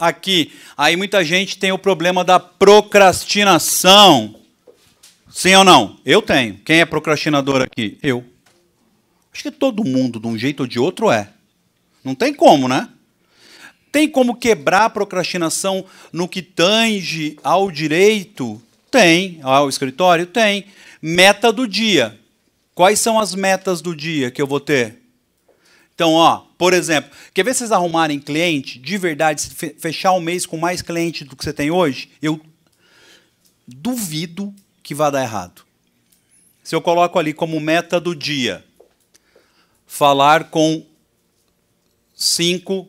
aqui. Aí muita gente tem o problema da procrastinação. Sim ou não? Eu tenho. Quem é procrastinador aqui? Eu. Acho que todo mundo, de um jeito ou de outro, é. Não tem como, né? Tem como quebrar a procrastinação no que tange ao direito? Tem. Ao escritório? Tem. Meta do dia. Quais são as metas do dia que eu vou ter? Então, ó, por exemplo, quer ver vocês arrumarem cliente de verdade, fechar um mês com mais cliente do que você tem hoje? Eu duvido que vá dar errado. Se eu coloco ali como meta do dia, falar com cinco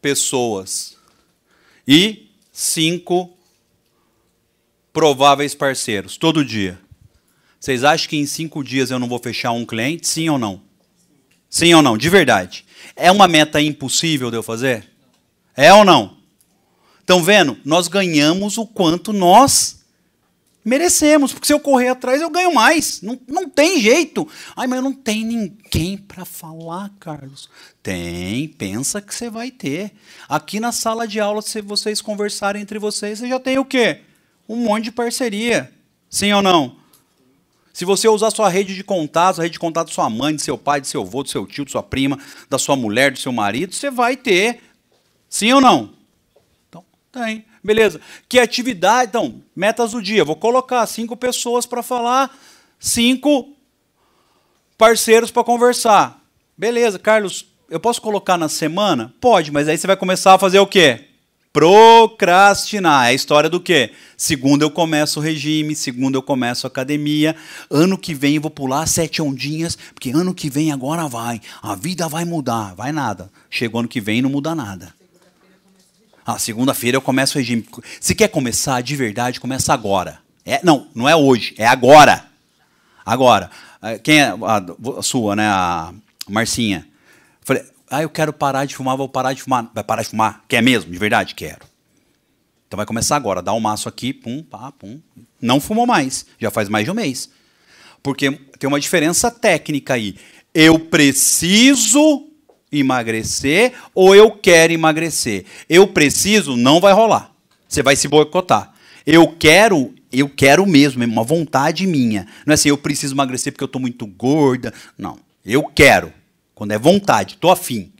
pessoas e cinco prováveis parceiros todo dia. Vocês acham que em cinco dias eu não vou fechar um cliente? Sim ou não? Sim ou não? De verdade. É uma meta impossível de eu fazer? É ou não? Estão vendo? Nós ganhamos o quanto nós merecemos. Porque se eu correr atrás, eu ganho mais. Não, não tem jeito. Ai, mas não tem ninguém para falar, Carlos. Tem. Pensa que você vai ter. Aqui na sala de aula, se vocês conversarem entre vocês, você já tem o quê? Um monte de parceria. Sim ou não? Se você usar sua rede de contatos, a rede de contatos da sua mãe, de seu pai, de seu avô, do seu tio, de sua prima, da sua mulher, do seu marido, você vai ter. Sim ou não? Então, tem. Beleza. Que atividade? Então, metas do dia. Vou colocar cinco pessoas para falar, cinco parceiros para conversar. Beleza, Carlos, eu posso colocar na semana? Pode, mas aí você vai começar a fazer o quê? Procrastinar. É a história do quê? Segundo eu começo o regime, segundo eu começo a academia. Ano que vem eu vou pular sete ondinhas, porque ano que vem agora vai. A vida vai mudar. Vai nada. Chegou ano que vem e não muda nada. Ah, segunda-feira eu começo o regime. Se quer começar de verdade, começa agora. É, não, não é hoje, é agora. Agora. É, quem é a, a sua, né? A Marcinha. Falei, ah, eu quero parar de fumar, vou parar de fumar. Vai parar de fumar? Quer mesmo? De verdade? Quero. Então vai começar agora, dá um maço aqui, pum, pá, pum. Não fumou mais, já faz mais de um mês. Porque tem uma diferença técnica aí. Eu preciso emagrecer ou eu quero emagrecer. Eu preciso, não vai rolar. Você vai se boicotar. Eu quero, eu quero mesmo, é uma vontade minha. Não é assim, eu preciso emagrecer porque eu estou muito gorda. Não. Eu quero. Quando é vontade, tô afim.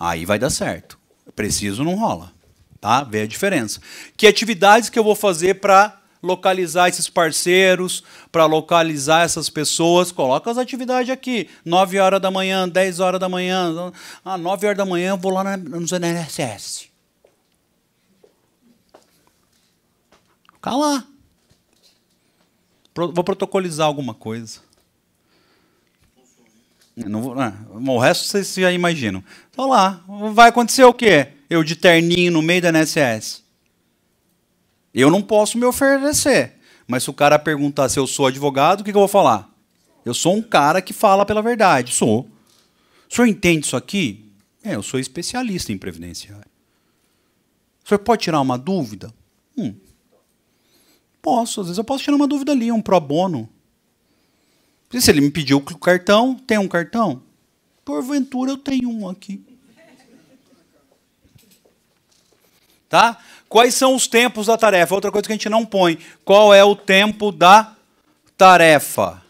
Aí vai dar certo. Preciso não rola. Tá? Vê a diferença. Que atividades que eu vou fazer para localizar esses parceiros, para localizar essas pessoas, coloca as atividades aqui. 9 horas da manhã, 10 horas da manhã. Ah, 9 horas da manhã eu vou lá na, no NSS. Ficar lá. Vou protocolizar alguma coisa. Não vou, ah, o resto vocês já imaginam. Estou lá. Vai acontecer o quê? Eu de terninho no meio da NSS. Eu não posso me oferecer. Mas se o cara perguntar se eu sou advogado, o que, que eu vou falar? Eu sou um cara que fala pela verdade. Sou. O senhor entende isso aqui? É, eu sou especialista em previdenciário. O senhor pode tirar uma dúvida? Hum. Posso, às vezes eu posso tirar uma dúvida ali, um pro bono. Se ele me pediu o cartão, tem um cartão? Porventura eu tenho um aqui. Tá? Quais são os tempos da tarefa? Outra coisa que a gente não põe. Qual é o tempo da tarefa?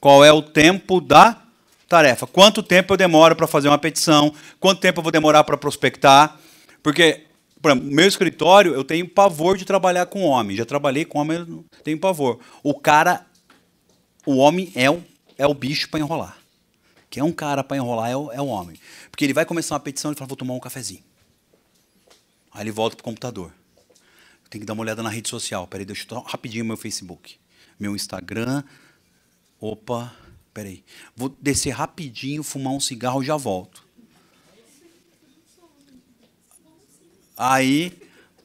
Qual é o tempo da tarefa? Quanto tempo eu demoro para fazer uma petição? Quanto tempo eu vou demorar para prospectar? Porque, por exemplo, meu escritório, eu tenho pavor de trabalhar com homem. Já trabalhei com homem, tenho pavor. O cara o homem é o, é o bicho para enrolar. Quem é um cara para enrolar é o, é o homem. Porque ele vai começar uma petição e fala, vou tomar um cafezinho. Aí ele volta para o computador. Tem que dar uma olhada na rede social. Peraí, deixa eu rapidinho meu Facebook. Meu Instagram. Opa, peraí. Vou descer rapidinho, fumar um cigarro e já volto. Aí,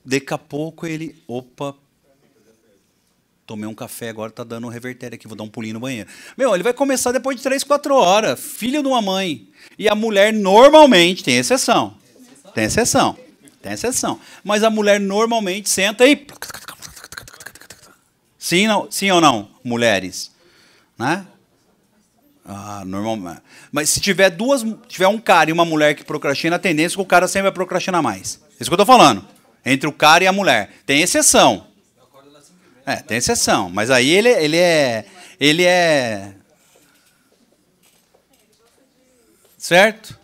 daqui a pouco ele. Opa, Tomei um café, agora tá dando um revertério aqui, vou dar um pulinho no banheiro. Meu, ele vai começar depois de 3, 4 horas. Filho de uma mãe. E a mulher normalmente, tem exceção. Tem exceção. Tem exceção. Mas a mulher normalmente senta e. Sim, não, sim ou não, mulheres? Né? Ah. Mas se tiver duas, tiver um cara e uma mulher que procrastina, a tendência é que o cara sempre vai procrastinar mais. Isso que eu tô falando. Entre o cara e a mulher. Tem exceção. É, tem exceção. Mas aí ele, ele é. Ele é. Certo?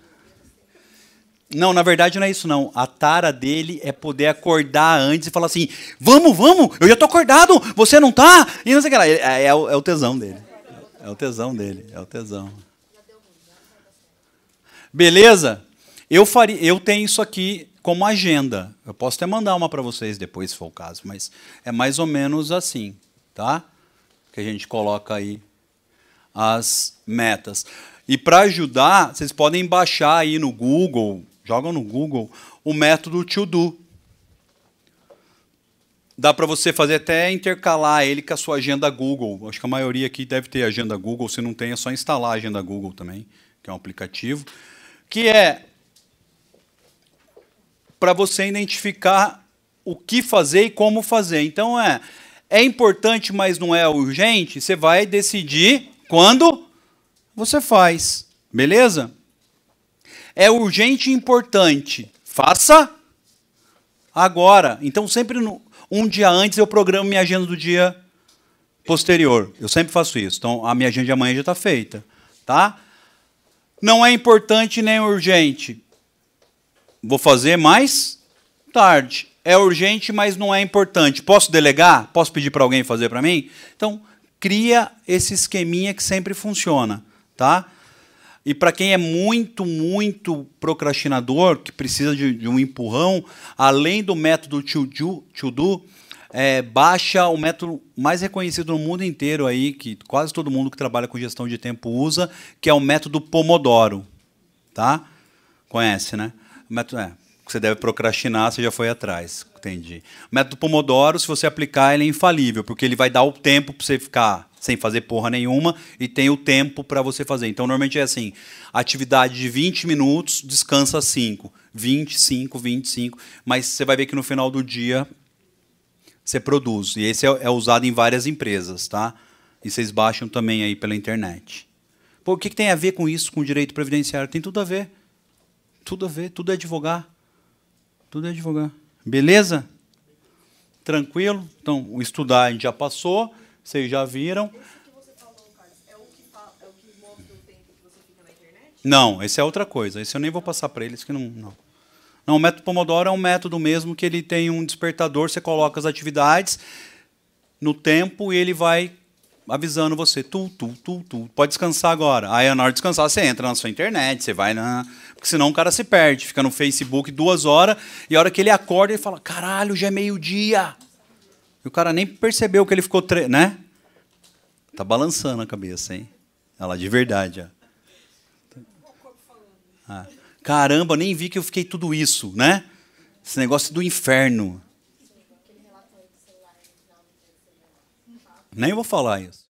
Não, na verdade não é isso não. A tara dele é poder acordar antes e falar assim: vamos, vamos, eu já tô acordado, você não tá? E não sei o que lá. É, é, o, é o tesão dele. É o tesão dele, é o tesão. Beleza? Eu faria, eu tenho isso aqui como agenda. Eu posso até mandar uma para vocês depois, se for o caso, mas é mais ou menos assim, tá? Que a gente coloca aí as metas. E para ajudar, vocês podem baixar aí no Google, jogam no Google o método to do. Dá para você fazer até intercalar ele com a sua agenda Google. Acho que a maioria aqui deve ter agenda Google. Se não tem, é só instalar a agenda Google também, que é um aplicativo. Que é para você identificar o que fazer e como fazer. Então é é importante, mas não é urgente. Você vai decidir quando você faz, beleza? É urgente e importante. Faça agora. Então sempre no, um dia antes eu programo minha agenda do dia posterior. Eu sempre faço isso. Então, a minha agenda de amanhã já está feita. Tá? Não é importante nem urgente. Vou fazer mais tarde. É urgente, mas não é importante. Posso delegar? Posso pedir para alguém fazer para mim? Então, cria esse esqueminha que sempre funciona. Tá? E para quem é muito, muito procrastinador, que precisa de, de um empurrão, além do método to do, to do é, baixa o método mais reconhecido no mundo inteiro aí, que quase todo mundo que trabalha com gestão de tempo usa, que é o método Pomodoro. Tá? Conhece, né? Método, é, você deve procrastinar, você já foi atrás. Entendi. O método Pomodoro, se você aplicar, ele é infalível, porque ele vai dar o tempo para você ficar sem fazer porra nenhuma e tem o tempo para você fazer. Então, normalmente é assim: atividade de 20 minutos, descansa 5. 25, 25. Mas você vai ver que no final do dia você produz. E esse é, é usado em várias empresas, tá? E vocês baixam também aí pela internet. Pô, o que, que tem a ver com isso, com o direito previdenciário? Tem tudo a ver. Tudo a ver, tudo é advogar. Tudo é advogar. Beleza? Tranquilo? Então, o estudar a gente já passou. Vocês já viram. Não, esse é outra coisa. Esse eu nem vou passar para eles que não, não. Não, o método Pomodoro é um método mesmo que ele tem um despertador, você coloca as atividades no tempo e ele vai avisando você, tu, tu, tu, tu, pode descansar agora. Aí na hora de descansar, você entra na sua internet, você vai na. Porque senão o cara se perde, fica no Facebook duas horas, e a hora que ele acorda, ele fala: caralho, já é meio-dia. E o cara nem percebeu que ele ficou, tre... né? Tá balançando a cabeça, hein? Olha lá, de verdade. Ó. Ah. Caramba, nem vi que eu fiquei tudo isso, né? Esse negócio do inferno. Nem vou falar isso.